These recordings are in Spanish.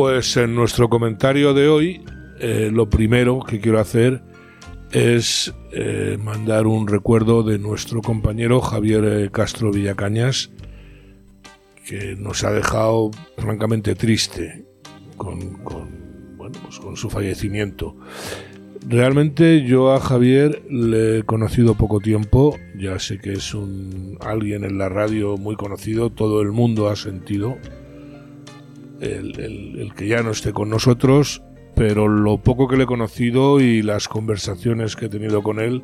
Pues en nuestro comentario de hoy, eh, lo primero que quiero hacer es eh, mandar un recuerdo de nuestro compañero Javier eh, Castro Villacañas, que nos ha dejado francamente triste con, bueno, pues con su fallecimiento. Realmente yo a Javier le he conocido poco tiempo, ya sé que es un alguien en la radio muy conocido, todo el mundo ha sentido el, que ya no esté con nosotros, pero lo poco que le he conocido y las conversaciones que he tenido con él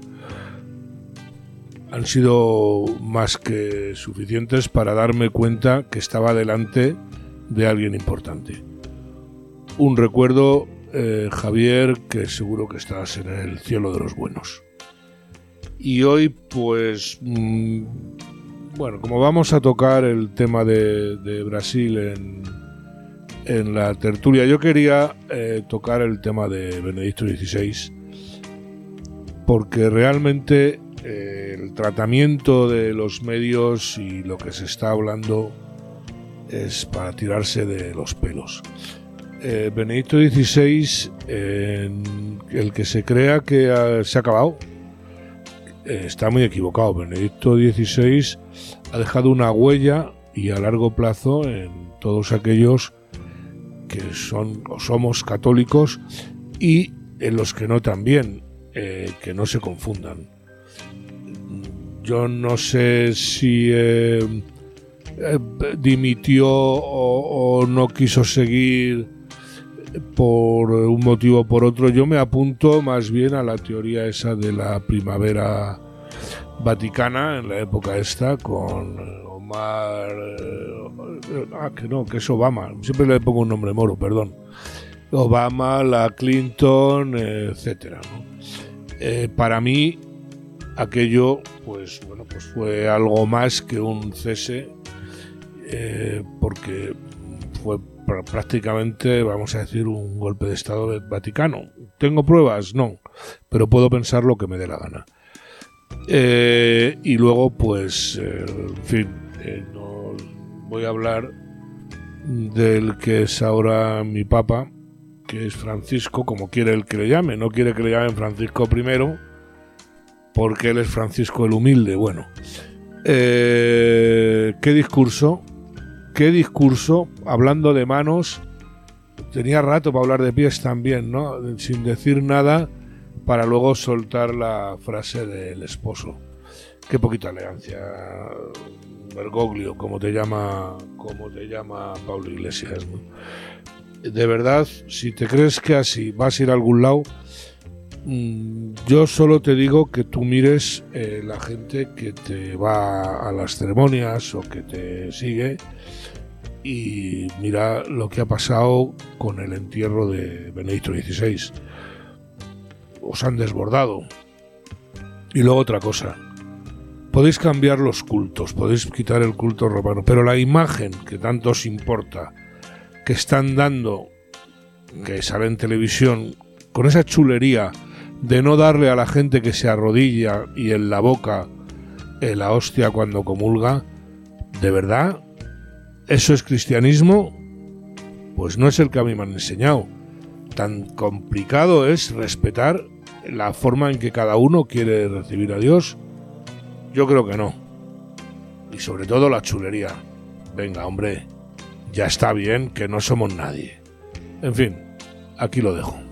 han sido más que suficientes para darme cuenta que estaba delante de alguien importante. Un recuerdo, eh, Javier, que seguro que estás en el cielo de los buenos. Y hoy, pues, mm, bueno, como vamos a tocar el tema de, de Brasil en, en la tertulia. Yo quería eh, tocar el tema de Benedicto XVI porque realmente eh, el tratamiento de los medios y lo que se está hablando es para tirarse de los pelos. Eh, Benedicto XVI, el que se crea que se ha acabado, está muy equivocado. Benedicto XVI ha dejado una huella y a largo plazo en todos aquellos que son o somos católicos y en los que no también, eh, que no se confundan. Yo no sé si eh, eh, dimitió o, no quiso seguir por un motivo o por otro. Yo me apunto más bien a la teoría esa de la primavera vaticana en la época esta con eh, ah, que no, que es Obama. Siempre le pongo un nombre moro, perdón. Obama, la Clinton, etcétera. Eh, para mí, aquello, pues bueno, pues fue algo más que un cese, eh, porque fue prácticamente, vamos a decir, un golpe de Estado Vaticano. ¿Tengo pruebas? No, pero puedo pensar lo que me dé la gana. y luego, pues, en fin, eh, voy a hablar del que es ahora mi papa, que es Francisco, como quiere el que le llame. No quiere que le llamen Francisco I, porque él es Francisco el Humilde. Bueno, eh, ¿qué discurso? ¿Qué discurso? Hablando de manos, tenía rato para hablar de pies también, ¿no? Sin decir nada, para luego soltar la frase del esposo. Qué poquita elegancia Como te llama, como te llama Pablo Iglesias. De verdad, si te crees que así vas a ir a algún lado, mm, yo solo te digo que tú mires eh, la gente que te va a las ceremonias o que te sigue y mira lo que ha pasado con el entierro de Benedicto XVI. Os han desbordado. Y luego otra cosa, podéis cambiar los cultos, podéis quitar el culto romano, pero la imagen que tanto os importa, que están dando, que sale en televisión, con esa chulería de no darle a la gente que se arrodilla y en la boca eh, la hostia cuando comulga, ¿de verdad? ¿Eso es cristianismo? Pues no es el que a mí me han enseñado. Tan complicado es respetar la forma en que cada uno quiere recibir a Dios yo creo que no. Y sobre todo la chulería. Venga, hombre, ya está bien que no somos nadie. En fin, aquí lo dejo.